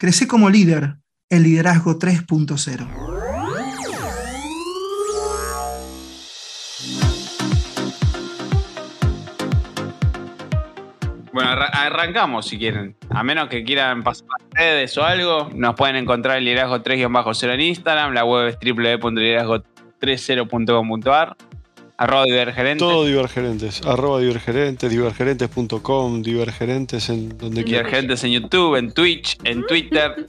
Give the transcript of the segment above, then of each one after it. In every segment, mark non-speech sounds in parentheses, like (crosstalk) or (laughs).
Crece como líder, el liderazgo 3.0. Bueno, arrancamos si quieren. A menos que quieran pasar a redes o algo, nos pueden encontrar el liderazgo 3-0 en Instagram, la web es www.liderazgo30.com.ar Arroba divergerentes. Todo divergerentes. Arroba divergerentes, divergerentes.com, divergerentes en donde quieras. Divergerentes en YouTube, en Twitch, en Twitter,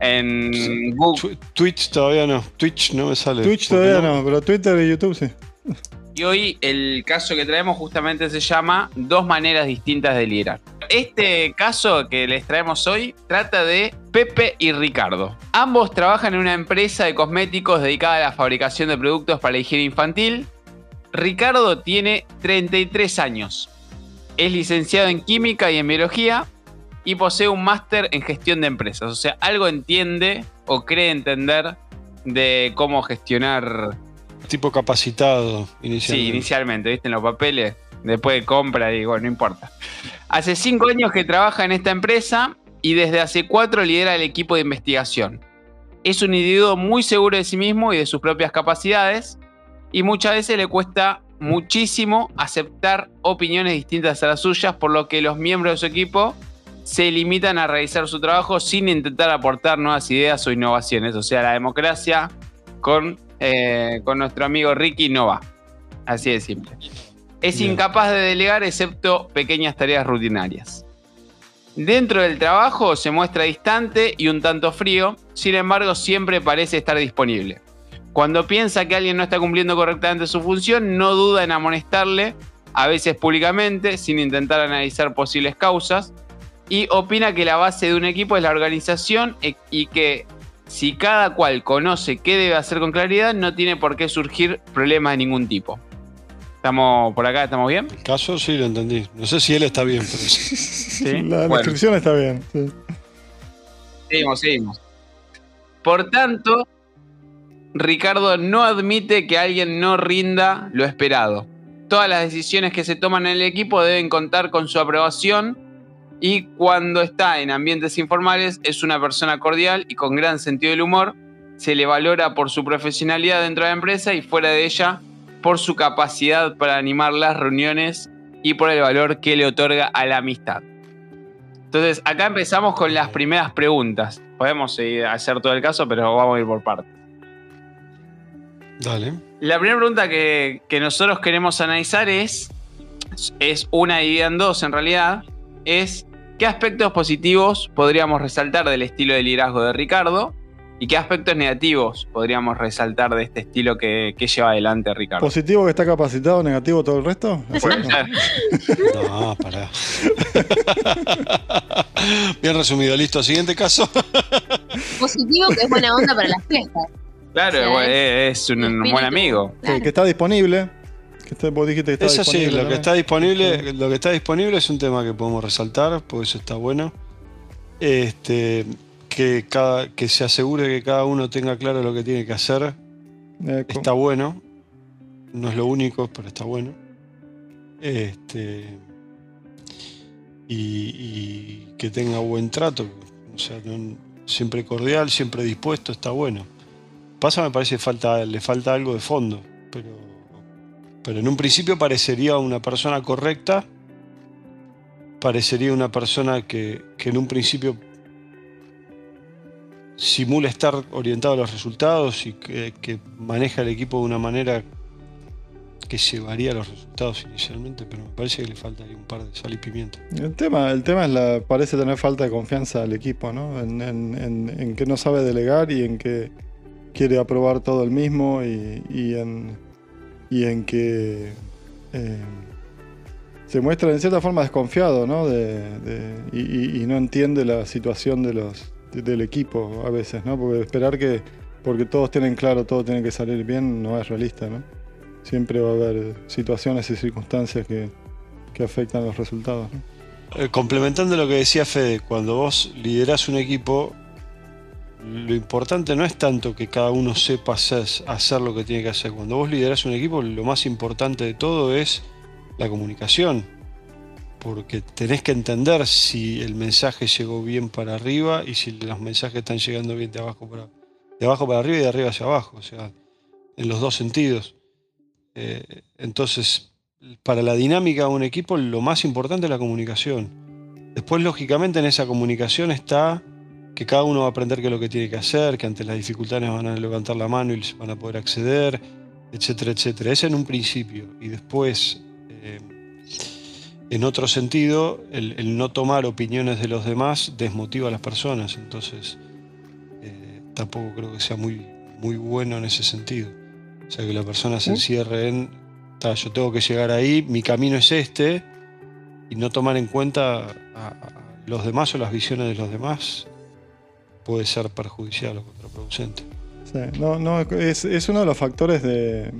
en Google. Twitch todavía no. Twitch no me sale. Twitch todavía no? pero Twitter y YouTube sí. Y hoy el caso que traemos justamente se llama Dos maneras distintas de liderar. Este caso que les traemos hoy trata de Pepe y Ricardo. Ambos trabajan en una empresa de cosméticos dedicada a la fabricación de productos para la higiene infantil Ricardo tiene 33 años. Es licenciado en química y en biología y posee un máster en gestión de empresas. O sea, algo entiende o cree entender de cómo gestionar. Tipo capacitado inicialmente. Sí, inicialmente, viste, en los papeles. Después de compra y bueno, no importa. Hace cinco años que trabaja en esta empresa y desde hace cuatro lidera el equipo de investigación. Es un individuo muy seguro de sí mismo y de sus propias capacidades y muchas veces le cuesta muchísimo aceptar opiniones distintas a las suyas, por lo que los miembros de su equipo se limitan a realizar su trabajo sin intentar aportar nuevas ideas o innovaciones. O sea, la democracia con, eh, con nuestro amigo Ricky no va. Así de simple. Es incapaz de delegar excepto pequeñas tareas rutinarias. Dentro del trabajo se muestra distante y un tanto frío, sin embargo siempre parece estar disponible. Cuando piensa que alguien no está cumpliendo correctamente su función, no duda en amonestarle, a veces públicamente, sin intentar analizar posibles causas, y opina que la base de un equipo es la organización e, y que si cada cual conoce qué debe hacer con claridad, no tiene por qué surgir problemas de ningún tipo. ¿Estamos por acá? ¿Estamos bien? El caso sí lo entendí. No sé si él está bien, pero sí. (laughs) La descripción está bien. Seguimos, seguimos. Por tanto, Ricardo no admite que alguien no rinda lo esperado. Todas las decisiones que se toman en el equipo deben contar con su aprobación y cuando está en ambientes informales es una persona cordial y con gran sentido del humor. Se le valora por su profesionalidad dentro de la empresa y fuera de ella por su capacidad para animar las reuniones y por el valor que le otorga a la amistad. Entonces, acá empezamos con las primeras preguntas. Podemos hacer todo el caso, pero vamos a ir por partes. Dale. La primera pregunta que, nosotros queremos analizar es, es una idea en dos en realidad, es qué aspectos positivos podríamos resaltar del estilo de liderazgo de Ricardo y qué aspectos negativos podríamos resaltar de este estilo que, lleva adelante Ricardo. ¿Positivo que está capacitado, negativo todo el resto? (laughs) no, pará. (laughs) Bien resumido, listo. Siguiente caso. Positivo que es buena onda para las fiestas. Claro, es, un buen amigo. Que está disponible. Que vos dijiste que está eso sí, lo que está disponible, lo que está disponible es un tema que podemos resaltar, porque eso está bueno. Este, que cada, que se asegure que cada uno tenga claro lo que tiene que hacer. Está bueno. No es lo único, pero está bueno. Este, y, que tenga buen trato. O sea, siempre cordial, siempre dispuesto, está bueno. Pasa me parece que falta, le falta algo de fondo, pero, pero en un principio parecería una persona correcta, parecería una persona que, en un principio simula estar orientado a los resultados y que, maneja el equipo de una manera que llevaría a los resultados inicialmente, pero me parece que le falta un par de sal y pimienta. El tema, el tema es la, parece tener falta de confianza al equipo, ¿no? En, en que no sabe delegar y en que quiere aprobar todo el mismo y, en, y en que eh, se muestra en cierta forma desconfiado ¿no? Y, no entiende la situación de los, del equipo a veces, ¿no? porque esperar que porque todos tienen claro, todo tiene que salir bien, no es realista. ¿no? Siempre va a haber situaciones y circunstancias que, que afectan los resultados. Eh, complementando lo que decía Fede, cuando vos liderás un equipo, lo importante no es tanto que cada uno sepa hacer, lo que tiene que hacer. Cuando vos liderás un equipo, lo más importante de todo es la comunicación. porque tenés que entender si el mensaje llegó bien para arriba y si los mensajes están llegando bien de abajo para, de abajo para arriba y de arriba hacia abajo, o sea, en los dos sentidos. Eh, entonces, para la dinámica de un equipo, lo más importante es la comunicación. Después, lógicamente, en esa comunicación está que cada uno va a aprender qué es lo que tiene que hacer, que ante las dificultades van a levantar la mano y van a poder acceder, etcétera, etcétera. Ese en un principio. Y después, eh, en otro sentido, el, no tomar opiniones de los demás desmotiva a las personas. Entonces, eh, tampoco creo que sea muy, muy bueno en ese sentido. O sea, que la persona se encierre en, yo tengo que llegar ahí, mi camino es este, y no tomar en cuenta a los demás o las visiones de los demás puede ser perjudicial o contraproducente. Sí, no, no, es, es, uno de los factores de,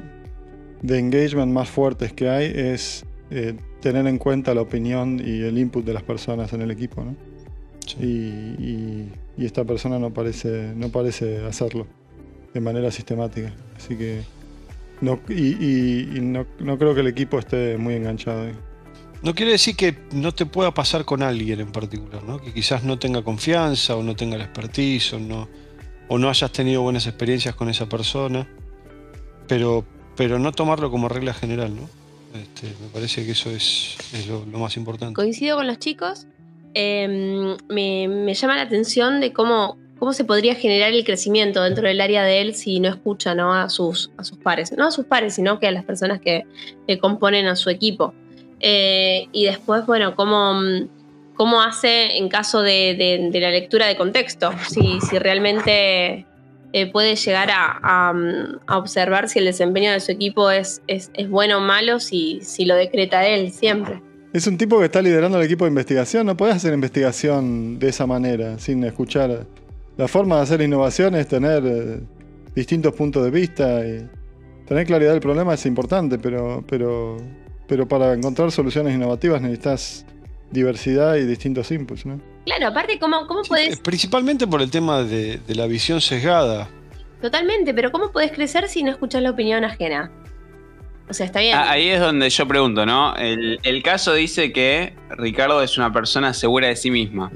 de, engagement más fuertes que hay, es eh, tener en cuenta la opinión y el input de las personas en el equipo. ¿no? Y, y, y, esta persona no parece, no parece hacerlo de manera sistemática. Así que no, y, y no, no, creo que el equipo esté muy enganchado. Ahí. No quiere decir que no te pueda pasar con alguien en particular, ¿no? que quizás no tenga confianza o no tenga la expertise o no, o no hayas tenido buenas experiencias con esa persona, pero, pero no tomarlo como regla general. ¿no? Este, me parece que eso es, lo, más importante. Coincido con los chicos. Eh, me, me, llama la atención de cómo, cómo se podría generar el crecimiento dentro del área de él si no escucha ¿no? A, sus, a sus pares. No a sus pares, sino que a las personas que, que componen a su equipo. Eh, y después, bueno, cómo, cómo hace en caso de, de, la lectura de contexto, si, si realmente eh, puede llegar a, a, a, observar si el desempeño de su equipo es, es, es, bueno o malo, si, si lo decreta él siempre. Es un tipo que está liderando el equipo de investigación, no puedes hacer investigación de esa manera, sin escuchar. La forma de hacer innovación es tener eh, distintos puntos de vista y tener claridad del problema es importante, pero, pero pero para encontrar soluciones innovativas necesitas diversidad y distintos inputs, ¿no? Claro, aparte, ¿cómo, cómo sí, puedes...? Principalmente por el tema de, de, la visión sesgada. Totalmente, pero ¿cómo puedes crecer si no escuchas la opinión ajena? O sea, está bien. Ah, ahí es donde yo pregunto, ¿no? El, el, caso dice que Ricardo es una persona segura de sí misma.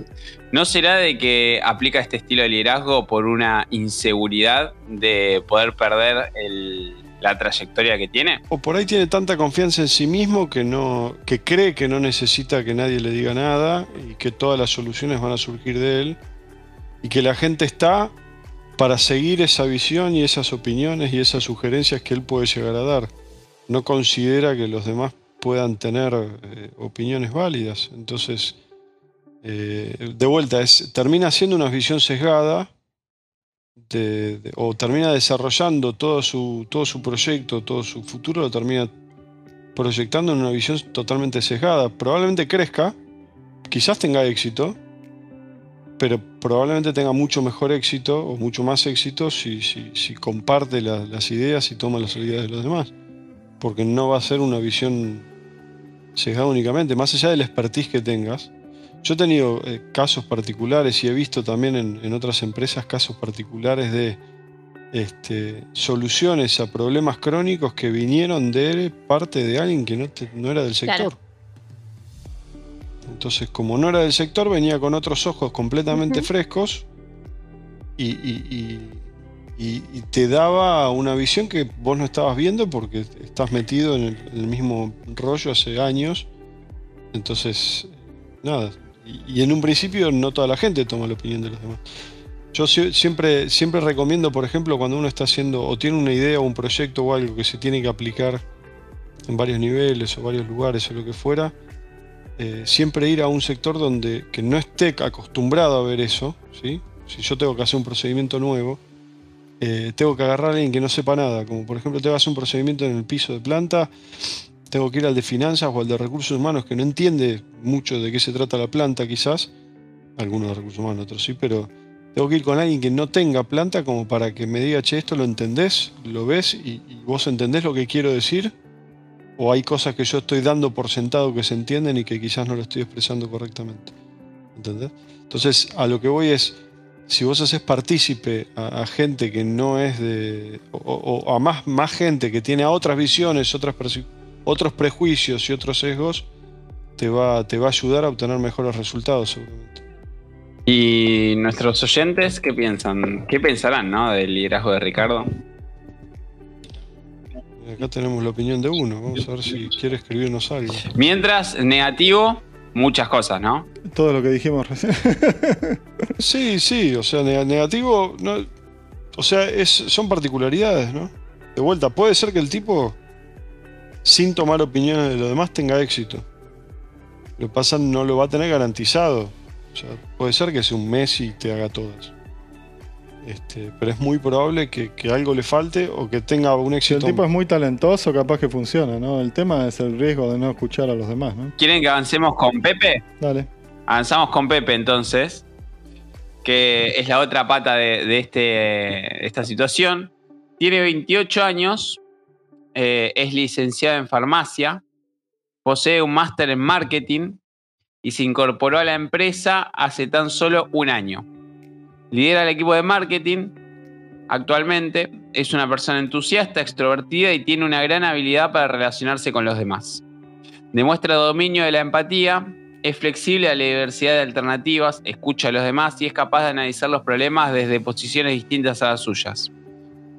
¿No será de que aplica este estilo de liderazgo por una inseguridad de poder perder el, la trayectoria que tiene. O por ahí tiene tanta confianza en sí mismo que no que cree que no necesita que nadie le diga nada y que todas las soluciones van a surgir de él y que la gente está para seguir esa visión y esas opiniones y esas sugerencias que él puede llegar a dar. No considera que los demás puedan tener eh, opiniones válidas. Entonces, eh, de vuelta, es, termina siendo una visión sesgada o termina desarrollando todo su, todo su proyecto, todo su futuro, lo termina proyectando en una visión totalmente sesgada. Probablemente crezca, quizás tenga éxito, pero probablemente tenga mucho mejor éxito o mucho más éxito si, comparte la, las ideas y toma las ideas de los demás. Porque no va a ser una visión sesgada únicamente, más allá del expertise que tengas yo he tenido eh, casos particulares y he visto también en, en otras empresas casos particulares de este, soluciones a problemas crónicos que vinieron de parte de alguien que no, te, no era del sector. Claro. Entonces, como no era del sector, venía con otros ojos completamente uh -huh. frescos y, y, y, y, te daba una visión que vos no estabas viendo porque estás metido en el, en el mismo rollo hace años. Entonces, nada, y, en un principio no toda la gente toma la opinión de los demás. Yo siempre, siempre recomiendo, por ejemplo, cuando uno está haciendo o tiene una idea o un proyecto o algo que se tiene que aplicar en varios niveles o varios lugares o lo que fuera, eh, siempre ir a un sector donde que no esté acostumbrado a ver eso. ¿sí? Si yo tengo que hacer un procedimiento nuevo, eh, tengo que agarrar a alguien que no sepa nada, como por ejemplo tengo que hacer un procedimiento en el piso de planta tengo que ir al de finanzas o al de recursos humanos que no entiende mucho de qué se trata la planta quizás, algunos de recursos humanos, otros sí, pero tengo que ir con alguien que no tenga planta como para que me diga, che, esto lo entendés, lo ves y, vos entendés lo que quiero decir, o hay cosas que yo estoy dando por sentado que se entienden y que quizás no lo estoy expresando correctamente. ¿Entendés? Entonces, a lo que voy es, si vos haces partícipe a, gente que no es de. o, o a más, más gente que tiene otras visiones, otras perspectivas, otros prejuicios y otros sesgos, te va, te va a ayudar a obtener mejores resultados seguramente. ¿Y nuestros oyentes qué piensan? ¿Qué pensarán ¿no? del liderazgo de Ricardo? Acá tenemos la opinión de uno. Vamos a ver si quiere escribirnos algo. Mientras, negativo, muchas cosas, ¿no? Todo lo que dijimos recién. (laughs) Sí, sí, o sea, neg- negativo, no, o sea, es, son particularidades, ¿no? De vuelta, puede ser que el tipo, sin tomar opiniones de los demás, tenga éxito. Lo que pasa, no lo va a tener garantizado. O sea, puede ser que sea un Messi y te haga todas. Este, pero es muy probable que, que algo le falte o que tenga un Si el éxito. tipo es muy talentoso, capaz que funciona, ¿no? El tema es el riesgo de no escuchar a los demás, ¿no? ¿Quieren que avancemos con Pepe? Dale. Avanzamos con Pepe entonces, que es la otra pata de, de este, esta situación. Tiene 28 años, eh, es licenciado en farmacia, posee un máster en marketing y se incorporó a la empresa hace tan solo un año. Lidera el equipo de marketing. Actualmente es una persona entusiasta, extrovertida y tiene una gran habilidad para relacionarse con los demás. Demuestra dominio de la empatía, es flexible a la diversidad de alternativas, escucha a los demás y es capaz de analizar los problemas desde posiciones distintas a las suyas.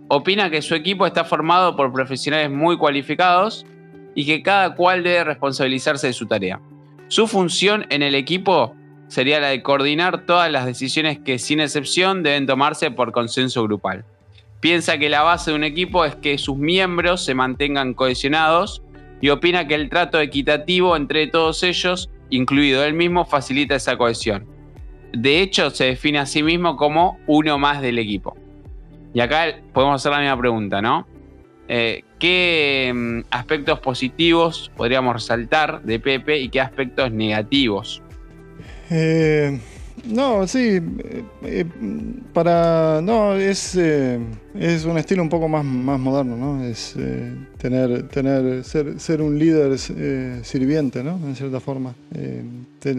Opina que su equipo está formado por profesionales muy cualificados y que cada cual debe responsabilizarse de su tarea. Su función en el equipo sería la de coordinar todas las decisiones que sin excepción deben tomarse por consenso grupal. Piensa que la base de un equipo es que sus miembros se mantengan cohesionados y opina que el trato equitativo entre todos ellos, incluido él mismo, facilita esa cohesión. De hecho, se define a sí mismo como uno más del equipo. Y acá podemos hacer la misma pregunta, ¿no? Eh, ¿Qué mm, aspectos positivos podríamos resaltar de Pepe y qué aspectos negativos? Eh, no, sí. eh, para. No, es. es un estilo un poco más, más moderno, ¿no? Es tener. tener ser, ser un líder sirviente, ¿no? En cierta forma.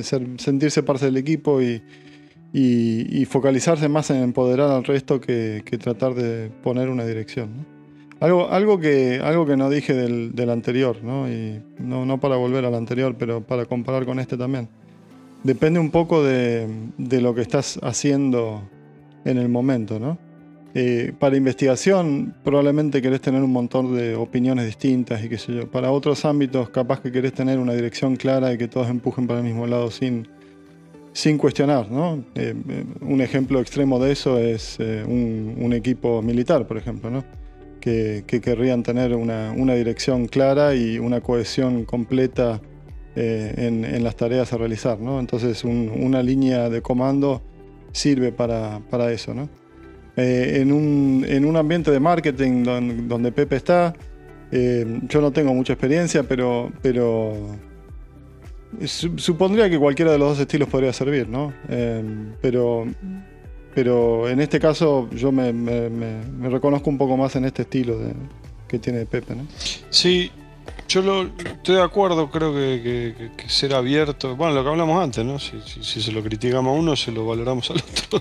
Ser- sentirse parte del equipo y, y, focalizarse más en empoderar al resto que, tratar de poner una dirección. Algo, algo, que, algo que no dije del, del anterior, ¿no? Y no, no para volver al anterior, pero para comparar con este también. Depende un poco de, de lo que estás haciendo en el momento, ¿no? Eh, para investigación probablemente querés tener un montón de opiniones distintas y qué sé yo. Para otros ámbitos capaz que querés tener una dirección clara y que todos empujen para el mismo lado sin, sin cuestionar, ¿no? Eh, eh, un ejemplo extremo de eso es eh, un, equipo militar, por ejemplo, ¿no? Que, que querrían tener una, dirección clara y una cohesión completa en, las tareas a realizar, ¿no? Entonces un- una línea de comando sirve para, para eso, ¿no? En, un, en un ambiente de marketing don- donde Pepe está, yo no tengo mucha experiencia, pero, pero supondría que cualquiera de los dos estilos podría servir, ¿no? Eh, pero, pero en este caso yo me, reconozco un poco más en este estilo que tiene Pepe, ¿no? Sí, yo estoy de acuerdo, creo que, ser abierto, bueno, lo que hablamos antes, ¿no? Si se lo criticamos a uno, se lo valoramos al otro.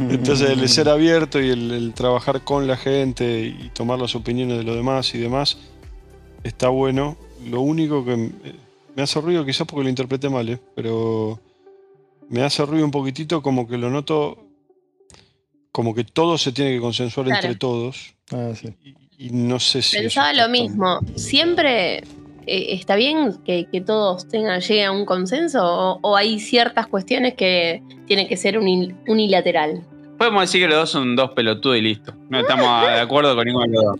(laughs) Entonces, el ser abierto y el, el trabajar con la gente y tomar las opiniones de los demás y demás, está bueno. Lo único que me, hace ruido, quizás porque lo interpreté mal, ¿eh? pero me hace ruido un poquitito como que lo noto como que todo se tiene que consensuar Claro. entre todos. Ah, sí. Y, y no sé si. Pensaba lo tan- mismo. ¿Siempre eh, está bien que, que todos tengan, lleguen a un consenso? O, o hay ciertas cuestiones que tienen que ser unil- unilateral? Podemos decir que los dos son dos pelotudos y listo. No estamos (laughs) de acuerdo con ninguno de los dos.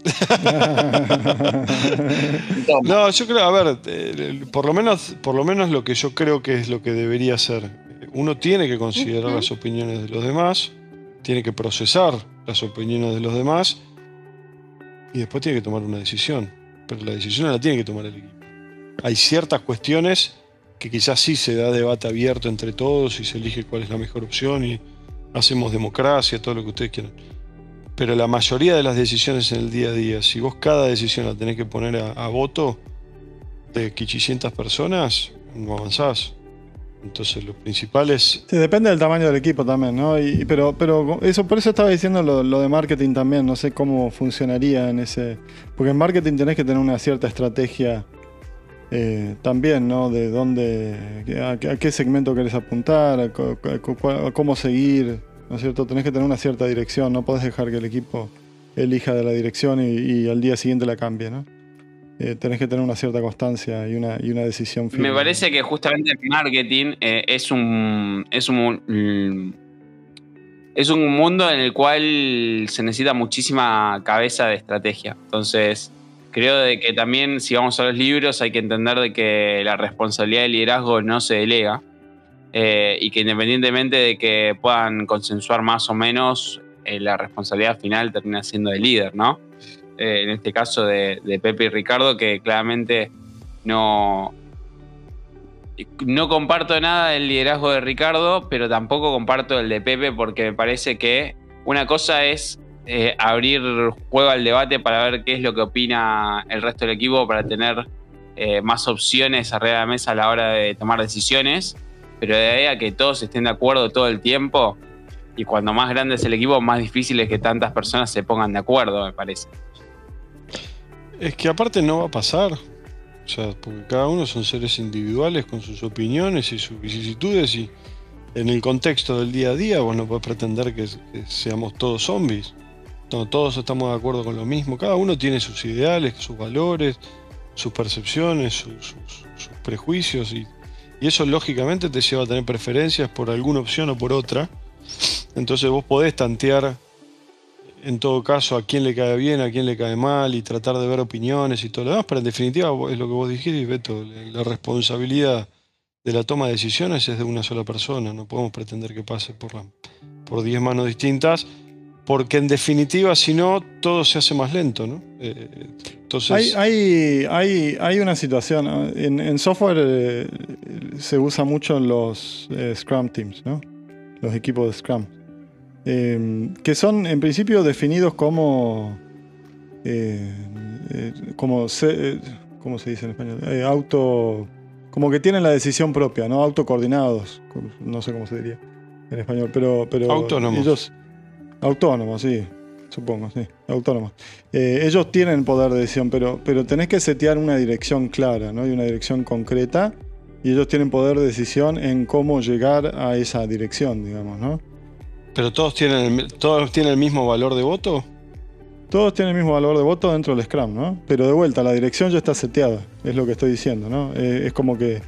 (laughs) No, yo creo, a ver, eh, por lo menos, por lo menos lo que yo creo que es lo que debería ser. Uno tiene que considerar las opiniones de los demás, tiene que procesar las opiniones de los demás y después tiene que tomar una decisión. Pero la decisión la tiene que tomar el equipo. Hay ciertas cuestiones que quizás sí se da debate abierto entre todos y se elige cuál es la mejor opción y hacemos democracia, todo lo que ustedes quieran. Pero la mayoría de las decisiones en el día a día, si vos cada decisión la tenés que poner a, voto de 500 personas, no avanzás. Entonces lo principal es... Depende del tamaño del equipo también, ¿no? Pero, pero eso, por eso estaba diciendo lo, de marketing también, no sé cómo funcionaría en ese. Porque en marketing tenés que tener una cierta estrategia eh, también, ¿no? De dónde, a, qué- segmento querés apuntar, a, a cómo seguir, ¿no es cierto? Tenés que tener una cierta dirección, no podés dejar que el equipo elija de la dirección y, al día siguiente la cambie, ¿no? Eh, tenés que tener una cierta constancia y una, y una decisión firme. Me parece que justamente el marketing eh, es un. Es un. Es un mundo en el cual se necesita muchísima cabeza de estrategia. Entonces, creo de que también, si vamos a los libros, hay que entender de que la responsabilidad del liderazgo no se delega. Eh, y que independientemente de que puedan consensuar más o menos, eh, la responsabilidad final termina siendo del líder, ¿no? Eh, en este caso de, Pepe y Ricardo, que claramente no, no comparto nada del liderazgo de Ricardo, pero tampoco comparto el de Pepe porque me parece que una cosa es abrir juego al debate para ver qué es lo que opina el resto del equipo para tener más opciones arriba de la mesa a la hora de tomar decisiones, pero de ahí a que todos estén de acuerdo todo el tiempo y cuando más grande es el equipo, más difícil es que tantas personas se pongan de acuerdo, me parece. Es que aparte no va a pasar. O sea, porque cada uno son seres individuales con sus opiniones y sus vicisitudes y en el contexto del día a día vos no podés pretender que, seamos todos zombies. No, todos estamos de acuerdo con lo mismo. Cada uno tiene sus ideales, sus valores, sus percepciones, sus- sus prejuicios y, y eso lógicamente te lleva a tener preferencias por alguna opción o por otra. Entonces vos podés tantear en todo caso a quién le cae bien, a quién le cae mal y tratar de ver opiniones y todo lo demás, pero en definitiva es lo que vos dijiste, Beto, la responsabilidad de la toma de decisiones es de una sola persona, no podemos pretender que pase por, la- por 10 manos distintas, porque en definitiva si no todo se hace más lento, ¿no? Eh, entonces, Hay, hay, hay, hay una situación, ¿no? en, en software eh, se usa mucho en los eh, Scrum Teams, ¿no? los equipos de Scrum, eh, que son en principio definidos como, como se, ¿cómo se dice en español? Auto, como que tienen la decisión propia, ¿no? autocoordinados, no sé cómo se diría en español, pero, pero Autónomos. ellos, autónomos, sí, supongo, sí, autónomos. Eh, ellos tienen poder de decisión, pero, pero tenés que setear una dirección clara, ¿no? Y una dirección concreta. Y ellos tienen poder de decisión en cómo llegar a esa dirección, digamos, ¿no? pero todos tienen, el, todos tienen el mismo valor de voto. Todos tienen el mismo valor de voto dentro del Scrum, ¿no? Pero de vuelta, la dirección ya está seteada, es lo que estoy diciendo, ¿no? Eh, es como que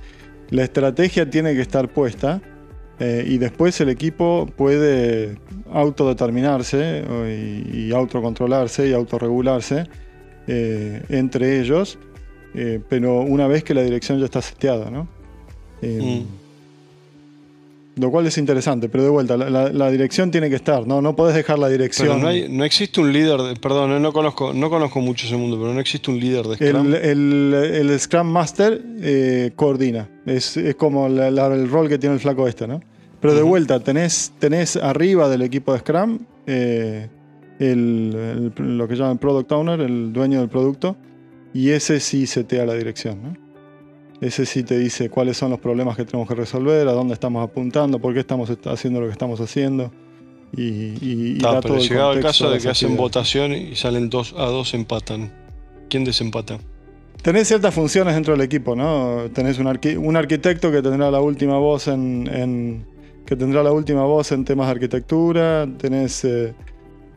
la estrategia tiene que estar puesta eh, y después el equipo puede autodeterminarse o- y, y autocontrolarse y autorregularse eh, entre ellos, eh, pero una vez que la dirección ya está seteada, ¿no? Eh, Lo cual es interesante, pero de vuelta, la, la- la dirección tiene que estar, ¿no? No podés dejar la dirección. Pero no, hay- no existe un líder, de, perdón, eh, no conozco, no conozco mucho ese mundo, pero no existe un líder de Scrum. El, el- el Scrum Master eh, coordina. Es, es como la- el rol que tiene el flaco este, ¿no? Pero de vuelta, tenés, tenés arriba del equipo de Scrum eh, el- el- lo que llaman Product Owner, el dueño del producto, y ese sí setea la dirección, ¿no? Ese sí te dice cuáles son los problemas que tenemos que resolver, a dónde estamos apuntando, por qué estamos est- haciendo lo que estamos haciendo. Y, y- y da pero todo el llegado el caso de que hacen votación y salen dos a dos empatan. ¿Quién desempata? Tenés ciertas funciones dentro del equipo, ¿no? Tenés un, arqui- un arquitecto que tendrá la última voz en, en- que tendrá la última voz en temas de arquitectura. Tenés, eh,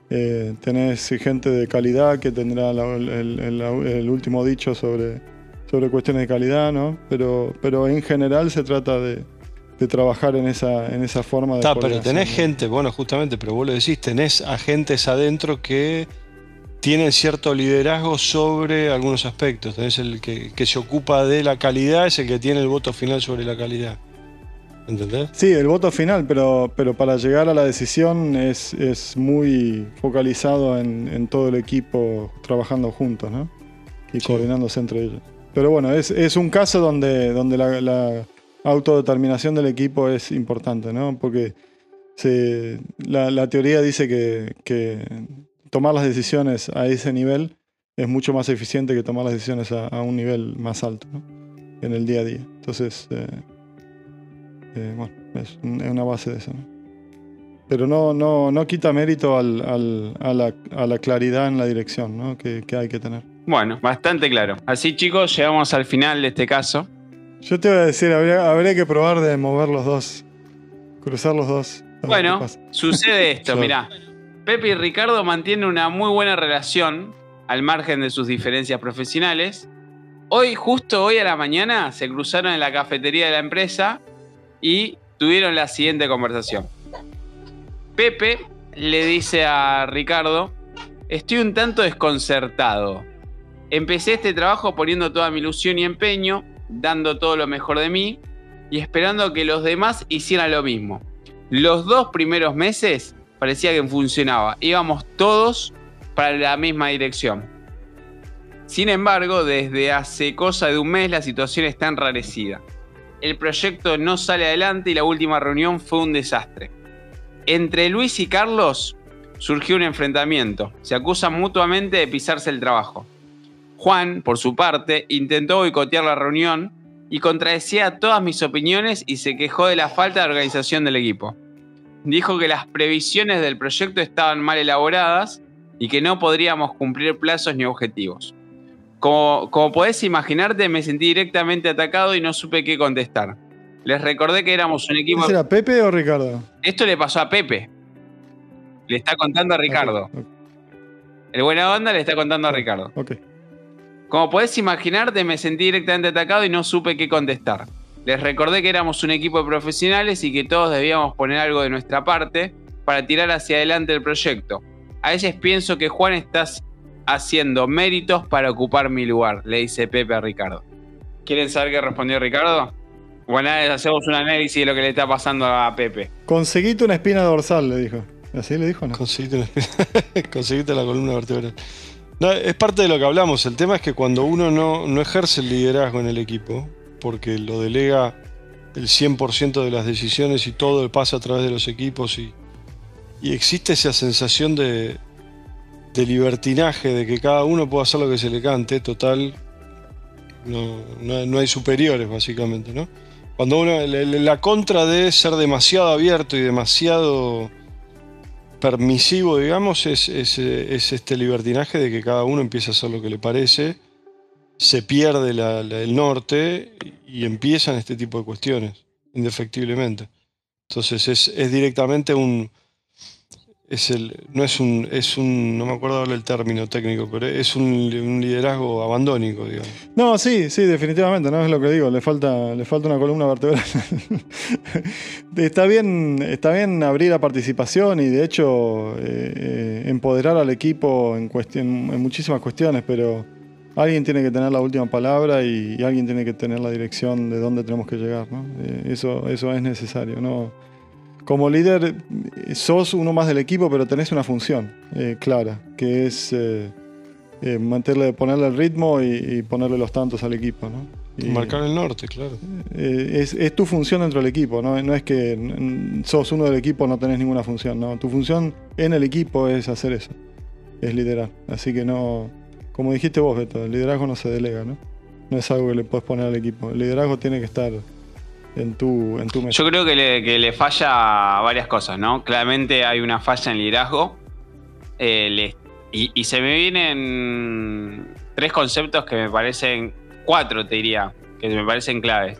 eh, tenés gente de calidad que tendrá la- el, el- el- el último dicho sobre, sobre cuestiones de calidad, ¿no? Pero, pero en general se trata de, de trabajar en esa, en esa forma de. Está, pero tenés ¿no? gente, bueno, justamente, pero vos lo decís, tenés agentes adentro que tienen cierto liderazgo sobre algunos aspectos. Tenés el que, que se ocupa de la calidad, es el que tiene el voto final sobre la calidad. ¿Entendés? Sí, el voto final, pero, pero para llegar a la decisión es, es muy focalizado en, en todo el equipo trabajando juntos, ¿no? Y Sí. coordinándose entre ellos. Pero bueno, es, es un caso donde, donde la, la autodeterminación del equipo es importante, ¿no? Porque se- la, la teoría dice que, que tomar las decisiones a ese nivel es mucho más eficiente que tomar las decisiones a, a un nivel más alto, ¿no? En el día a día. Entonces, eh, eh, bueno, es, un- es una base de eso. ¿no? Pero no, no, no quita mérito al- al- a, la, a la claridad en la dirección ¿no? que, que hay que tener. Bueno, bastante claro. Así chicos, llegamos al final de este caso. Yo te voy a decir, habría, habría que probar de mover los dos. Cruzar los dos. Bueno, sucede esto, (laughs) mirá. Pepe y Ricardo mantienen una muy buena relación al margen de sus diferencias profesionales. Hoy, justo hoy a la mañana, se cruzaron en la cafetería de la empresa y tuvieron la siguiente conversación. Pepe le dice a Ricardo, estoy un tanto desconcertado. Empecé este trabajo poniendo toda mi ilusión y empeño, dando todo lo mejor de mí y esperando que los demás hicieran lo mismo. Los dos primeros meses parecía que funcionaba. Íbamos todos para la misma dirección. Sin embargo, desde hace cosa de un mes la situación está enrarecida. El proyecto no sale adelante y la última reunión fue un desastre. Entre Luis y Carlos surgió un enfrentamiento. Se acusan mutuamente de pisarse el trabajo. Juan, por su parte, intentó boicotear la reunión y contradecía todas mis opiniones y se quejó de la falta de organización del equipo. Dijo que las previsiones del proyecto estaban mal elaboradas y que no podríamos cumplir plazos ni objetivos. Como, como podés imaginarte, me sentí directamente atacado y no supe qué contestar. Les recordé que éramos un equipo... ¿Ese era Pepe o Ricardo? Esto le pasó a Pepe. Le está contando a Ricardo. El buena onda le está contando a Ricardo. ok. Como podés imaginarte, me sentí directamente atacado y no supe qué contestar. Les recordé que éramos un equipo de profesionales y que todos debíamos poner algo de nuestra parte para tirar hacia adelante el proyecto. A veces pienso que Juan estás haciendo méritos para ocupar mi lugar, le dice Pepe a Ricardo. ¿Quieren saber qué respondió Ricardo? Bueno, hacemos un análisis de lo que le está pasando a Pepe. Conseguite una espina dorsal, le dijo. ¿Así le dijo o no? Conseguiste, una- (laughs) conseguiste la columna vertebral. No, es parte de lo que hablamos. El tema es que cuando uno no, no ejerce el liderazgo en el equipo, porque lo delega el 100% de las decisiones y todo pasa a través de los equipos y, y existe esa sensación de, de libertinaje, de que cada uno puede hacer lo que se le cante, total, no, no no hay superiores básicamente, ¿no? Cuando uno, la, contra de ser demasiado abierto y demasiado permisivo, digamos, es, es, es este libertinaje de que cada uno empieza a hacer lo que le parece, se pierde el norte y empiezan este tipo de cuestiones, indefectiblemente. Entonces es, es directamente un... Es el, no es un, es un, no me acuerdo ahora el término técnico, pero es un, liderazgo abandónico, digamos. No, sí, sí, definitivamente, no es lo que digo, le falta, le falta una columna vertebral. (laughs) está, bien, está bien abrir la participación y de hecho eh, eh, empoderar al equipo en, cuestión, en muchísimas cuestiones, pero alguien tiene que tener la última palabra y, y alguien tiene que tener la dirección de dónde tenemos que llegar. ¿no? Eh, eso, eso es necesario. ¿no? Como líder sos uno más del equipo, pero tenés una función eh, clara, que es... eh, eh, mantenerle, ponerle el ritmo y, y ponerle los tantos al equipo, ¿no? Y, Marcar el norte, claro. eh, es, es tu función dentro del equipo, ¿no? No es que sos uno del equipo no tenés ninguna función, ¿no? Tu función en el equipo es hacer eso, es liderar. Así que no, como dijiste vos, Beto, el liderazgo no se delega, ¿no? No es algo que le puedes poner al equipo. El liderazgo tiene que estar Yo creo que le, falla varias cosas, ¿no? Claramente hay una falla en liderazgo. eh, y se me vienen tres conceptos que me parecen, cuatro te diría, que me parecen claves.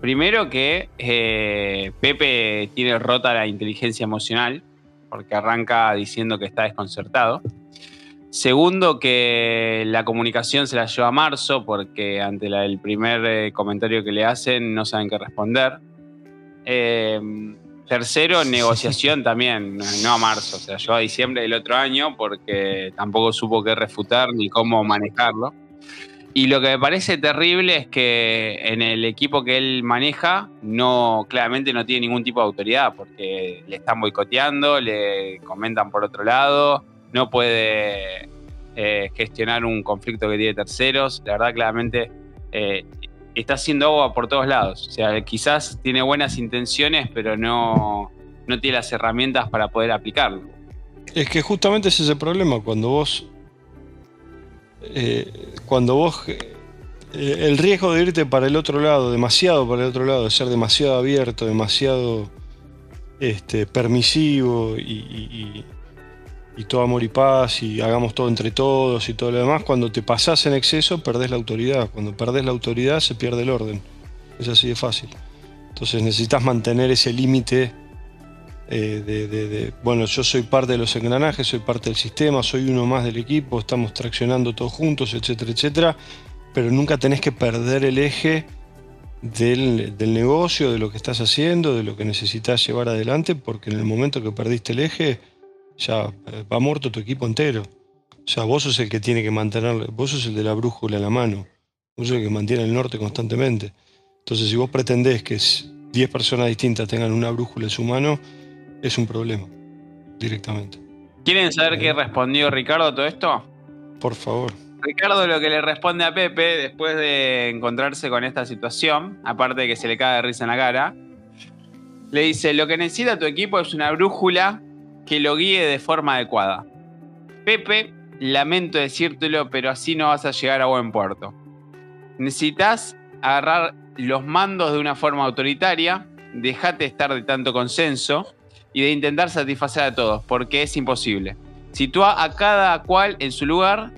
Primero que eh, Pepe tiene rota la inteligencia emocional, porque arranca diciendo que está desconcertado. Segundo, que la comunicación se la lleva a marzo, porque ante la- el primer eh, comentario que le hacen no saben qué responder. Eh, tercero, negociación (laughs) también, no- no a marzo, se la llevó a diciembre del otro año, porque tampoco supo qué refutar ni cómo manejarlo. Y lo que me parece terrible es que en el equipo que él maneja, no, claramente no tiene ningún tipo de autoridad, porque le están boicoteando, le comentan por otro lado, no puede eh, gestionar un conflicto que tiene terceros. La verdad, claramente eh, está haciendo agua por todos lados. O sea, quizás tiene buenas intenciones, pero no, no tiene las herramientas para poder aplicarlo. Es que justamente ese es el problema, cuando vos. eh, cuando vos. el riesgo de irte para el otro lado, demasiado para el otro lado, de ser demasiado abierto, demasiado este, permisivo y- y todo amor y paz y hagamos todo entre todos y todo lo demás, cuando te pasás en exceso perdés la autoridad. Cuando perdés la autoridad se pierde el orden. Es así de fácil. Entonces necesitas mantener ese límite eh, de, de- bueno, yo soy parte de los engranajes, soy parte del sistema, soy uno más del equipo, estamos traccionando todos juntos, etcétera, etcétera, pero nunca tenés que perder el eje del, del negocio, de lo que estás haciendo, de lo que necesitas llevar adelante, porque en el momento que perdiste el eje, ya eh, va muerto tu equipo entero. O sea, vos sos el que tiene que mantener, vos sos el de la brújula en la mano, vos sos el que mantiene el norte constantemente. Entonces, si vos pretendés que s- 10 personas distintas tengan una brújula en su mano, es un problema, directamente. ¿Quieren saber qué respondió Ricardo a todo esto? Por favor. Ricardo lo que le responde a Pepe después de encontrarse con esta situación, aparte de que se le cae de risa en la cara, le dice, lo que necesita tu equipo es una brújula que lo guíe de forma adecuada. Pepe, lamento decírtelo, pero así no vas a llegar a buen puerto. Necesitas agarrar los mandos de una forma autoritaria, dejate estar de tanto consenso y de intentar satisfacer a todos, porque es imposible. Sitúa a cada cual en su lugar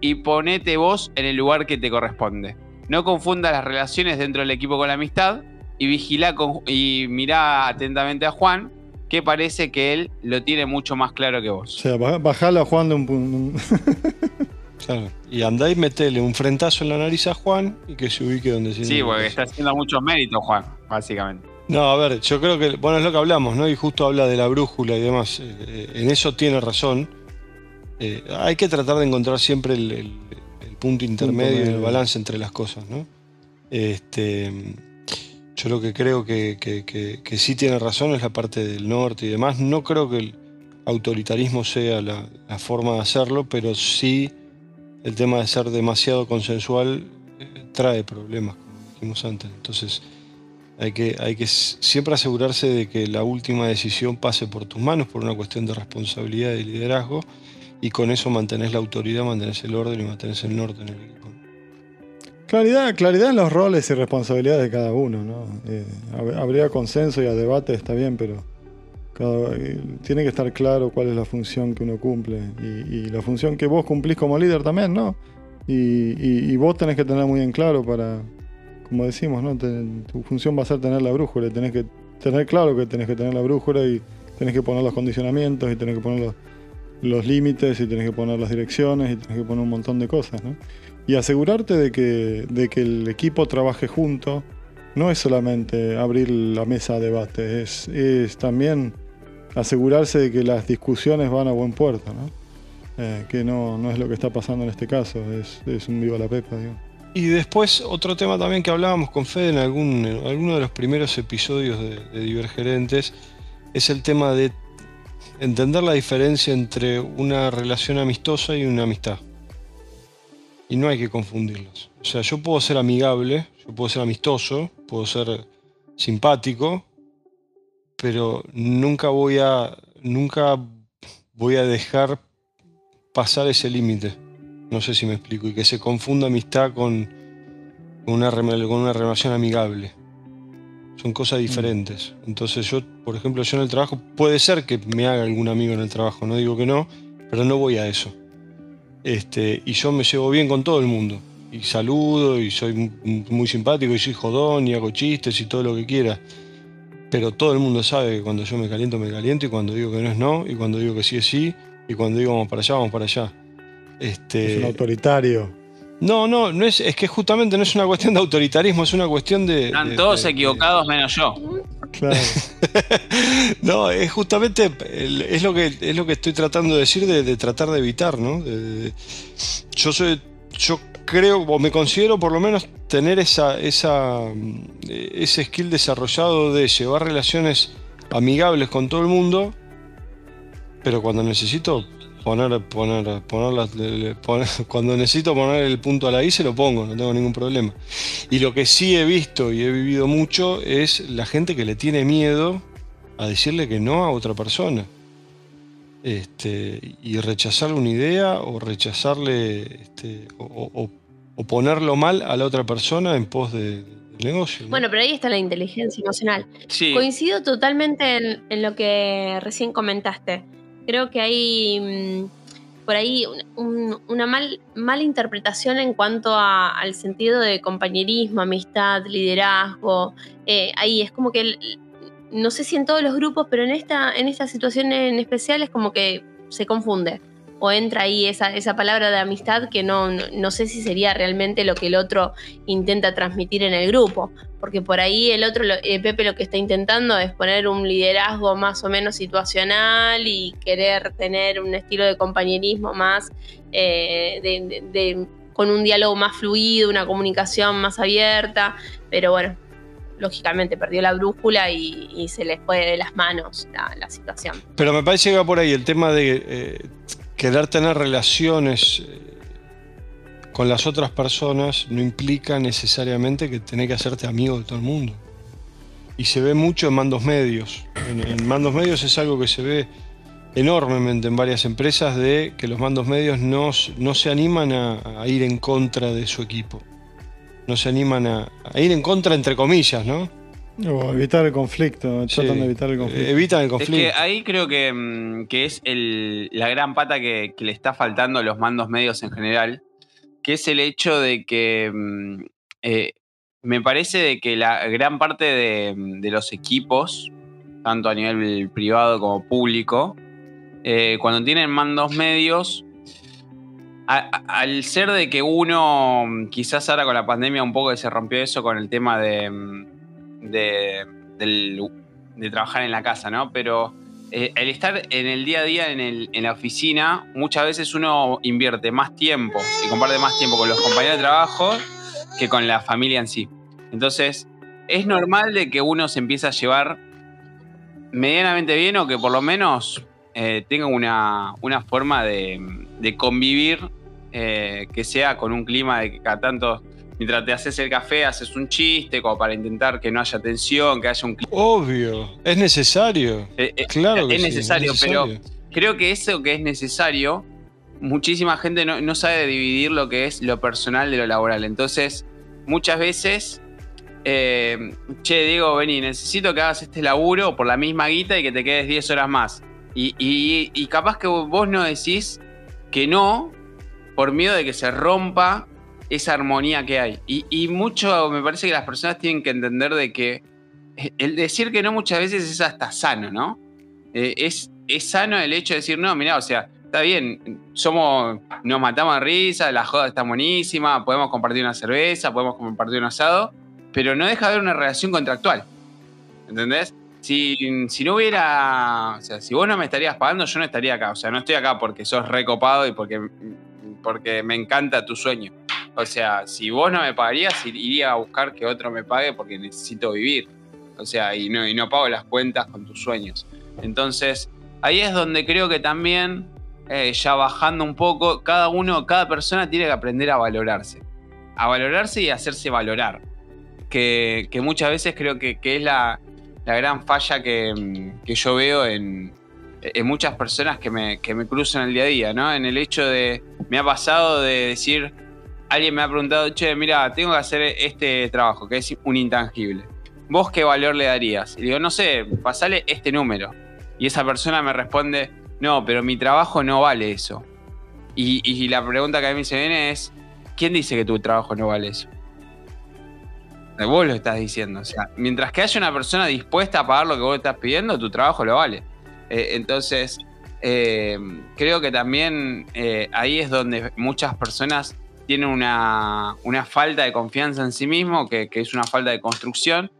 y ponete vos en el lugar que te corresponde. No confundas las relaciones dentro del equipo con la amistad y vigila y mirá atentamente a Juan, que parece que él lo tiene mucho más claro que O vos. sea, ba- bajala a Juan de un punto. (laughs) Claro. Y andá y metele un frentazo en la nariz a Juan y que se ubique donde se Sí, porque está haciendo muchos méritos, Juan, básicamente. No, a ver, yo creo que, bueno, es lo que hablamos, ¿no? Y justo habla de la brújula y demás. Eh, eh, en eso tiene razón. Eh, hay que tratar de encontrar siempre el, el- el punto intermedio y el balance entre las cosas, ¿no? Este, yo lo que creo que, sí tiene razón es la parte del norte y demás. No creo que el autoritarismo sea la, forma de hacerlo, pero sí el tema de ser demasiado consensual eh, trae problemas, como dijimos antes. Entonces, hay que, siempre asegurarse de que la última decisión pase por tus manos por una cuestión de responsabilidad y liderazgo y con eso mantenés la autoridad, mantenés el orden y mantenés el norte en el equipo. Claridad, claridad en los roles y responsabilidades de cada uno, ¿no? Eh, hab- habría consenso y a debate, está bien, pero eh, tiene que estar claro cuál es la función que uno cumple y, la función que vos cumplís como líder también, ¿no? Y, vos tenés que tener muy en claro para, como decimos, ¿no? Tu función va a ser tener la brújula, tenés que tener claro que tenés que tener la brújula y tenés que poner los condicionamientos y tenés que poner los, los límites y tenés que poner las direcciones y tenés que poner un montón de cosas, ¿no? Y asegurarte de que, de que el equipo trabaje junto no es solamente abrir la mesa de debate, es, es también asegurarse de que las discusiones van a buen puerto, ¿no? Eh, que no, no es lo que está pasando en este caso, es, es un viva la pepa. Y después otro tema también que hablábamos con Fede en, algún, alguno de los primeros episodios de, de Divergerentes es el tema de entender la diferencia entre una relación amistosa y una amistad. Y no hay que confundirlos. O sea, yo puedo ser amigable, yo puedo ser amistoso, puedo ser simpático, pero nunca voy a, nunca voy a dejar pasar ese límite. No sé si me explico. Y que se confunda amistad con, una, con una relación amigable. Son cosas diferentes. Entonces yo, por ejemplo, yo en el trabajo, puede ser que me haga algún amigo en el trabajo, no digo que no, pero no voy a eso. Este, y yo me llevo bien con todo el mundo. Y saludo, y soy mu- muy simpático, y soy jodón, y hago chistes y todo lo que quiera. Pero todo el mundo sabe que cuando yo me caliento, me caliento, y cuando digo que no es no, y cuando digo que sí es sí, y cuando digo vamos para allá, vamos para allá. Este, Es un autoritario. no, no, no es, es que justamente no es una cuestión de autoritarismo, es una cuestión de. Están de- todos de- equivocados menos yo. Claro. (laughs) no, es justamente es lo que es lo que estoy tratando de decir de, tratar de evitar, ¿no? Yo soy, yo creo o me considero por lo menos tener esa, esa, mm, ese skill desarrollado de llevar relaciones amigables con todo el mundo, pero cuando necesito poner, poner, poner las- le- le- poner- (laughs) cuando necesito poner el punto a la I se lo pongo, no tengo ningún problema. Y lo que sí he visto y he vivido mucho es la gente que le tiene miedo a decirle que no a otra persona. Este, y rechazarle una idea o rechazarle este, o, o- o- o ponerlo mal a la otra persona en pos de- del negocio. ¿no? Bueno, pero ahí está la inteligencia emocional. Sí. Coincido totalmente en, en lo que recién comentaste. Creo que hay mm, por ahí una mal, mala interpretación en cuanto al sentido de compañerismo, amistad, liderazgo. Eh, ahí es como que, no sé si en todos los grupos, pero en esta, en esta situación en especial es como que se confunde o entra ahí esa, esa palabra de amistad que no, no, sé si sería realmente lo que el otro intenta transmitir en el grupo, porque por ahí el otro, eh, Pepe lo que está intentando es poner un liderazgo más o menos situacional y querer tener un estilo de compañerismo más, eh, con un diálogo más fluido, una comunicación más abierta, pero bueno, lógicamente perdió la brújula y, se les fue de las manos la, situación. Pero me parece que va por ahí el tema de eh, querer tener relaciones eh, con las otras personas no implica necesariamente que tenés que hacerte amigo de todo el mundo. Y se ve mucho en mandos medios. En, mandos medios es algo que se ve enormemente en varias empresas de que los mandos medios no, no se animan a, ir en contra de su equipo. No se animan a, a ir en contra entre comillas, ¿no? O evitar el conflicto, tratan de evitar el conflicto. Evitan el conflicto. Es que ahí creo que, mm, es la gran pata que, le está faltando a los mandos medios en general, que es el hecho de que mm, eh, me parece de que la gran parte de, los equipos, tanto a nivel privado como público, eh, cuando tienen mandos medios, al ser de que uno, mm, quizás ahora con la pandemia un poco se rompió eso con el tema de de, trabajar en la casa, ¿no? Pero eh, el estar en el día a día en, la oficina, muchas veces uno invierte más tiempo y comparte más tiempo con los compañeros de trabajo que con la familia en sí. Entonces, es normal de que uno se empiece a llevar medianamente bien o que por lo menos eh, tenga una, forma de, convivir eh, que sea con un clima de que cada tanto mientras te haces el café, haces un chiste como para intentar que no haya tensión, que haya un Obvio, es necesario. Eh, eh, claro que es, necesario, pero creo que eso que es necesario, muchísima gente no, sabe dividir lo que es lo personal de lo laboral. Entonces, muchas veces, eh, che, Diego, vení, necesito que hagas este laburo por la misma guita y que te quedes 10 horas más. Y, y capaz que vos no decís que no por miedo de que se rompa esa armonía que hay. Y, mucho me parece que las personas tienen que entender de que el decir que no muchas veces es hasta sano, ¿no? Eh, es, es sano el hecho de decir, no, mira, o sea, está bien, somos, nos matamos de risa, la joda está buenísima, podemos compartir una cerveza, podemos compartir un asado, pero no deja de haber una relación contractual. ¿Entendés? Si, si, no hubiera, o sea, si vos no me estarías pagando, yo no estaría acá. O sea, no estoy acá porque sos recopado y porque, porque me encanta tu sueño. O sea, si vos no me pagarías, iría a buscar que otro me pague porque necesito vivir. O sea, y no, pago las cuentas con tus sueños. Entonces, ahí es donde creo que también, eh, ya bajando un poco, cada uno, cada persona tiene que aprender a valorarse. A valorarse y a hacerse valorar. Que, muchas veces creo que, es la, gran falla que, yo veo en, muchas personas que me, que me cruzan el día a día, ¿no? En el hecho de, me ha pasado de decir, alguien me ha preguntado, che, mira, tengo que hacer este trabajo, que es un intangible. ¿Vos qué valor le darías? Y digo, no sé, pasale este número. Y esa persona me responde, no, pero mi trabajo no vale eso. Y, la pregunta que a mí se viene es, ¿quién dice que tu trabajo no vale eso? Vos lo estás diciendo. O sea, mientras que haya una persona dispuesta a pagar lo que vos estás pidiendo, tu trabajo lo vale. Eh, entonces, eh, creo que también eh, ahí es donde muchas personas tiene una, falta de confianza en sí mismo, que, es una falta de construcción,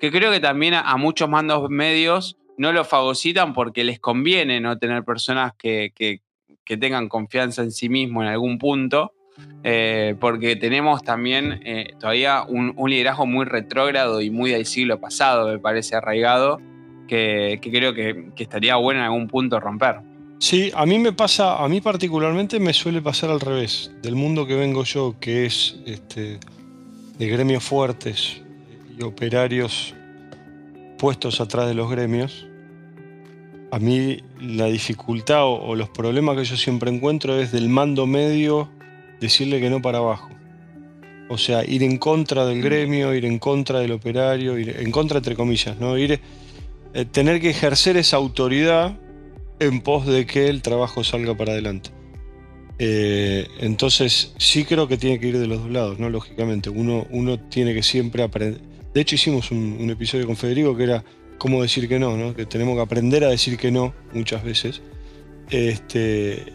que creo que también a, muchos mandos medios no lo fagocitan porque les conviene no tener personas que, tengan confianza en sí mismo en algún punto, eh, porque tenemos también eh, todavía un, liderazgo muy retrógrado y muy del siglo pasado, me parece arraigado, que, creo que, que estaría bueno en algún punto romper. Sí, a mí me pasa, a mí particularmente me suele pasar al revés. Del mundo que vengo yo, que es este, de gremios fuertes y operarios puestos atrás de los gremios, a mí la dificultad o, los problemas que yo siempre encuentro es del mando medio decirle que no para abajo. O sea, ir en contra del gremio, ir en contra del operario, ir en contra entre comillas, ¿no? Ir, eh, tener que ejercer esa autoridad en pos de que el trabajo salga para adelante. Eh, entonces, sí creo que tiene que ir de los dos lados, ¿no? Lógicamente, uno, uno tiene que siempre aprender. De hecho, hicimos un, un episodio con Federico que era cómo decir que no, ¿no? Que tenemos que aprender a decir que no muchas veces. Este,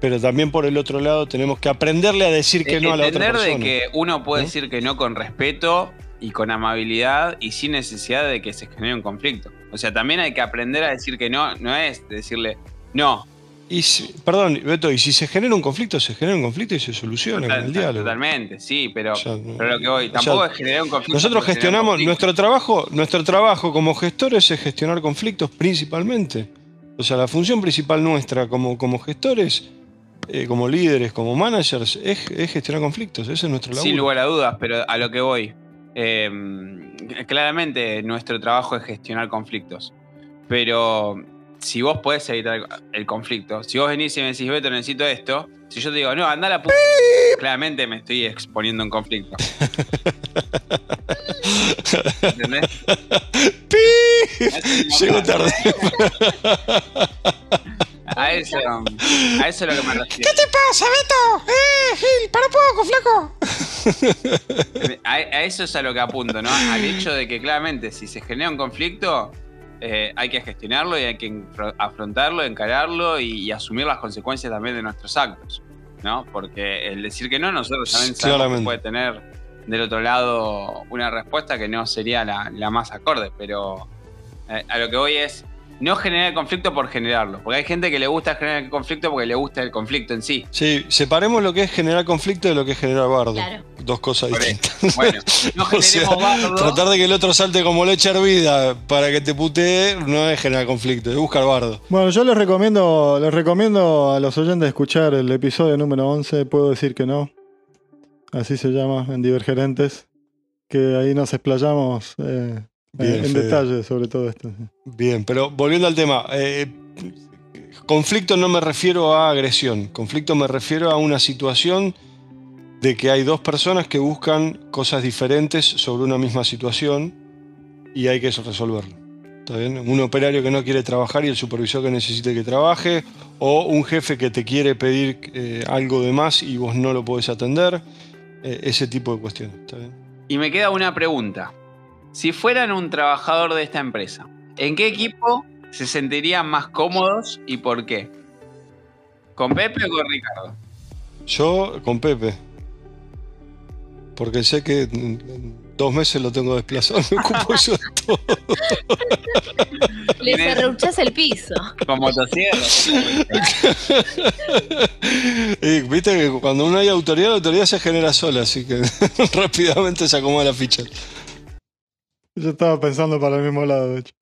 pero también por el otro lado tenemos que aprenderle a decir que no a la otra Entender persona. de que uno puede ¿No? decir que no con respeto y con amabilidad y sin necesidad de que se genere un conflicto. O sea, también hay que aprender a decir que no, no es decirle no. Y si- perdón, Beto, y si se genera un conflicto, se genera un conflicto y se soluciona con el Total- diálogo. Totalmente, sí, pero, O sea, no- pero lo que voy, o sea, tampoco es generar un conflicto. Nosotros gestionamos, conflicto. nuestro trabajo, nuestro trabajo como gestores es gestionar conflictos principalmente. O sea, la función principal nuestra como, como gestores, eh, como líderes, como managers, es, es gestionar conflictos. Ese es nuestro laburo. Sin lugar a dudas, pero a lo que voy. eh, claramente nuestro trabajo es gestionar conflictos. Pero si vos podés evitar el- conflicto, si vos venís y me decís, Beto, necesito esto, si yo te digo, no, anda a la p claramente me estoy exponiendo a un conflicto. ¿Entendés? (laughs) Llego tarde. (laughs) A eso, a eso es lo que me refiero. te pasa, Beto? ¡Eh, Gil! ¡Para poco, flaco! A, a eso es a lo que apunto, ¿no? Al hecho de que claramente si se genera un conflicto, eh, hay que gestionarlo y hay que afrontarlo, encararlo y, y asumir las consecuencias también de nuestros actos, ¿no? Porque el decir que no, nosotros también sabemos Claramente. que puede tener del otro lado una respuesta que no sería la, la más acorde, pero eh, a lo que voy es no generar conflicto por generarlo, porque hay gente que le gusta generar el conflicto porque le gusta el conflicto en sí. Sí, separemos lo que es generar conflicto de lo que es generar bardo. Claro. Dos cosas distintas. (laughs) Bueno, no O sea, generemos bardo. tratar de que el otro salte como leche hervida para que te putee no es generar conflicto, es buscar bardo. Bueno, yo les recomiendo, les recomiendo a los oyentes escuchar el episodio número 11, Puedo decir que no. Así se llama, en Divergerentes. Que ahí nos explayamos eh, Bien, en Fede. detalle sobre todo esto. Bien, pero volviendo al tema, eh, conflicto no me refiero a agresión, conflicto me refiero a una situación de que hay dos personas que buscan cosas diferentes sobre una misma situación y hay que resolverlo. ¿Está bien? Un operario que no quiere trabajar y el supervisor que necesite que trabaje, o un jefe que te quiere pedir eh, algo de más y vos no lo podés atender, eh, ese tipo de cuestiones. ¿está bien? Y me queda una pregunta. Si fueran un trabajador de esta empresa, ¿en qué equipo se sentirían más cómodos y por qué? ¿Con Pepe o con Ricardo? Yo con Pepe. Porque sé que dos meses lo tengo desplazado, me ocupo (laughs) yo de todo. Le serruchás el piso. ¿Con motosierra? (laughs) Y viste que cuando uno hay autoridad, la autoridad se genera sola, así que (laughs) rápidamente se acomoda la ficha. Yo estaba pensando para el mismo lado, de hecho.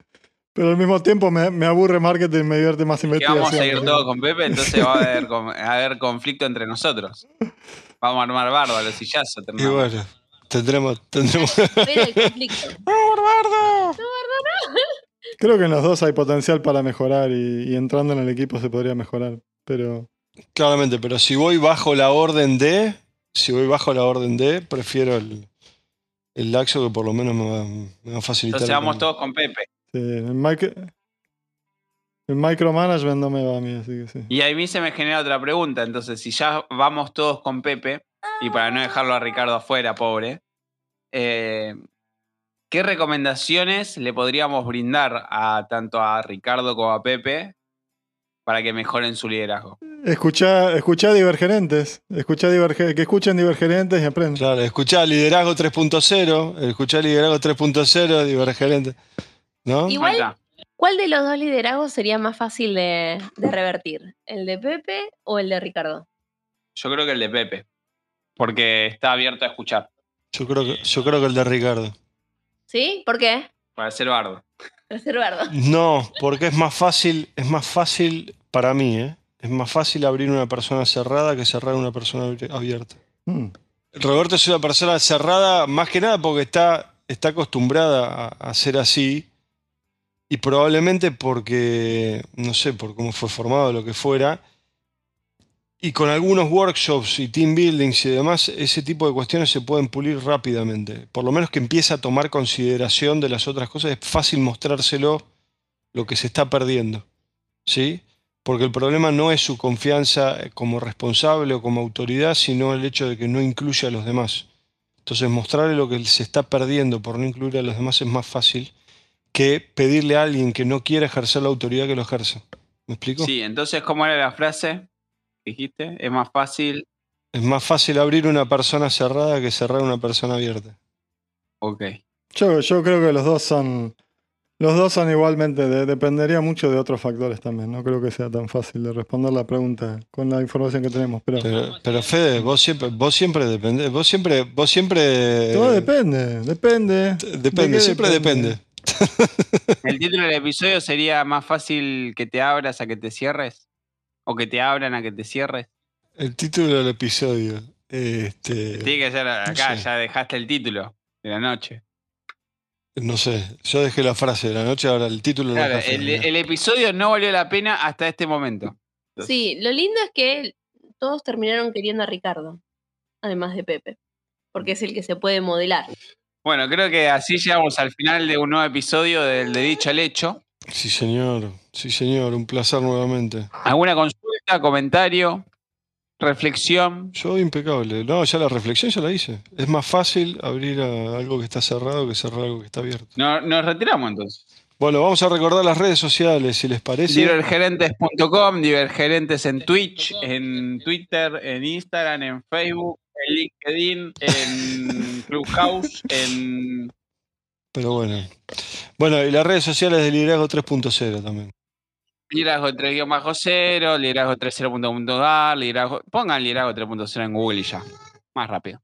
Pero al mismo tiempo me, me aburre marketing y me divierte más que investigación. vamos a ir que- con Pepe, entonces va a haber, a haber conflicto entre nosotros. Vamos a armar bardo a los sillazos. Y bueno, tendremos, tendremos. Pero el conflicto. (laughs) Creo que en los dos hay potencial para mejorar y, y entrando en el equipo se podría mejorar. Pero Claramente, pero si voy bajo la orden de, si voy bajo la orden de, prefiero el, el laxo que por lo menos me va, me va a facilitar. Entonces vamos todos con Pepe. sí, el, micro, el micromanagement no me va a mí, así que sí. Y a mí se me genera otra pregunta. Entonces, si ya vamos todos con Pepe, y para no dejarlo a Ricardo afuera, pobre, eh, ¿qué recomendaciones le podríamos brindar a tanto a Ricardo como a Pepe para que mejoren su liderazgo? Escuchá, escuchá divergerentes. Escuchá diverge- que escuchen divergerentes y aprendan. Claro, escuchá liderazgo 3.0, escuchá liderazgo 3.0, divergerente. ¿No? Igual-. ¿Cuál de los dos liderazgos sería más fácil de, de revertir? ¿El de Pepe o el de Ricardo? Yo creo que el de Pepe, porque está abierto a escuchar, Yo creo que, yo creo que el de Ricardo. ¿Sí? ¿Por qué? para ser bardo. Reservado. No, porque es más fácil, es más fácil para mí, ¿eh? Es más fácil abrir una persona cerrada que cerrar una persona abierta. Mm. Roberto es una persona cerrada más que nada porque está, está acostumbrada a, a ser así y probablemente porque, no sé, por cómo fue formado, lo que fuera, y con algunos workshops y team buildings y demás, ese tipo de cuestiones se pueden pulir rápidamente. Por lo menos que empiece a tomar consideración de las otras cosas, es fácil mostrárselo lo que se está perdiendo. ¿sí? Porque el problema no es su confianza como responsable o como autoridad, sino el hecho de que no incluye a los demás. Entonces, mostrarle lo que se está perdiendo por no incluir a los demás es más fácil que pedirle a alguien que no quiera ejercer la autoridad que lo ejerza. ¿Me explico? Sí, entonces, ¿cómo era la frase? ¿Dijiste? Es más fácil. Es más fácil abrir una persona cerrada que cerrar una persona abierta. Ok. Yo, yo creo que los dos son. Los dos son igualmente. de- dependería mucho de otros factores también. No creo que sea tan fácil de responder la pregunta con la información que tenemos. Pero. Pero, pero Fede, vos siempre, vos siempre dependés, vos siempre, vos siempre. todo depende. Depende. Depende, ¿De qué siempre depende. (laughs) ¿El título del episodio sería más fácil que te abras a que te cierres? ¿O que te abran a que te cierres? El título del episodio. Este, Tiene que ser acá, sé. ya dejaste el título de la noche. no sé, yo dejé la frase de la noche, ahora el título Claro, lo dejé. el, el episodio no valió la pena hasta este momento. Sí, lo lindo es que todos terminaron queriendo a Ricardo, además de Pepe, porque es el que se puede modelar. Bueno, creo que así llegamos al final de un nuevo episodio del de Dicho al Hecho. Sí, señor, sí, señor, un placer nuevamente. ¿Alguna consulta, comentario, reflexión? Yo impecable. No, ya la reflexión ya la hice. Es más fácil abrir a algo que está cerrado que cerrar algo que está abierto. No- nos retiramos entonces. Bueno, vamos a recordar las redes sociales, si les parece. Divergerentes.com, Divergerentes en Twitch, en Twitter, en Instagram, en Facebook, en LinkedIn, en Clubhouse, en Pero bueno. Bueno, y las redes sociales de Liderazgo 3.0 también. Liderazgo 3-0, Liderazgo 30.ar, Liderazgo. Pongan Liderazgo 3.0 en Google y ya. Más rápido.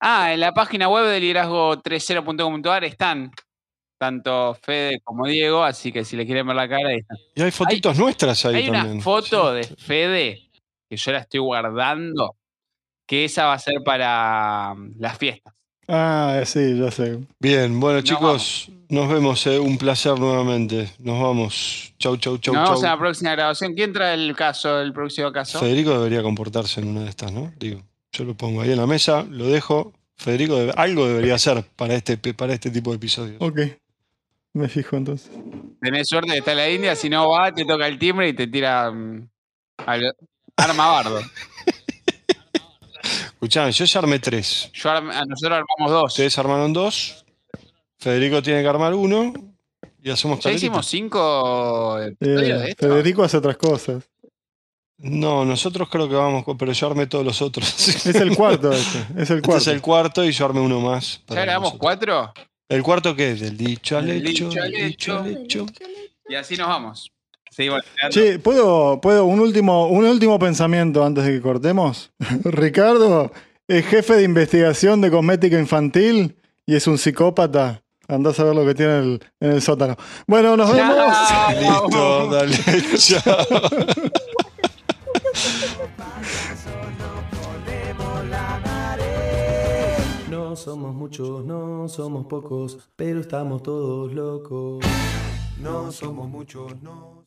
Ah, en la página web de Liderazgo 30.com.ar están tanto Fede como Diego, así que si le quieren ver la cara, ahí están. Y hay fotitos nuestras ahí Hay una también. foto Sí. de Fede que yo la estoy guardando, que esa va a ser para mm, las fiestas. Ah, sí, ya sé. Bien, bueno chicos, nos vemos, eh, un placer nuevamente. Nos vamos. Chau, chau, chau, Nos vemos chau. en la próxima grabación. ¿Quién trae el caso, el próximo caso? Federico debería comportarse en una de estas, ¿no? Digo, yo lo pongo ahí en la mesa, lo dejo. Federico debe- algo debería hacer para este, para este tipo de episodios. Ok. Me fijo entonces. Tenés suerte de estar en la India, si no va, te toca el timbre y te tira mm, al arma bardo. (laughs) Escuchame, yo ya armé tres. Yo arm- a nosotros armamos dos. Ustedes armaron dos. Federico tiene que armar uno. Y hacemos ¿Ya tablita. hicimos cinco episodios Eh, de esto? Federico hace otras cosas. No, nosotros creo que vamos, con- pero yo armé todos los otros. (laughs) Es el cuarto (laughs) este. Es el Este cuarto. es el cuarto y yo armé uno más. ¿Ya grabamos cuatro? ¿El cuarto qué es? Del dicho al hecho. dicho al hecho. Y así nos vamos. Seguimos esperando. Sí, ¿puedo, puedo un último, un último pensamiento antes de que cortemos? (laughs) Ricardo es jefe de investigación de cosmética infantil y es un psicópata. Andás a ver lo que tiene en el, en el sótano. Bueno, nos vemos. Chao. (laughs) Listo, dale, chao. No somos muchos, no somos pocos, pero estamos todos locos. No somos muchos, no.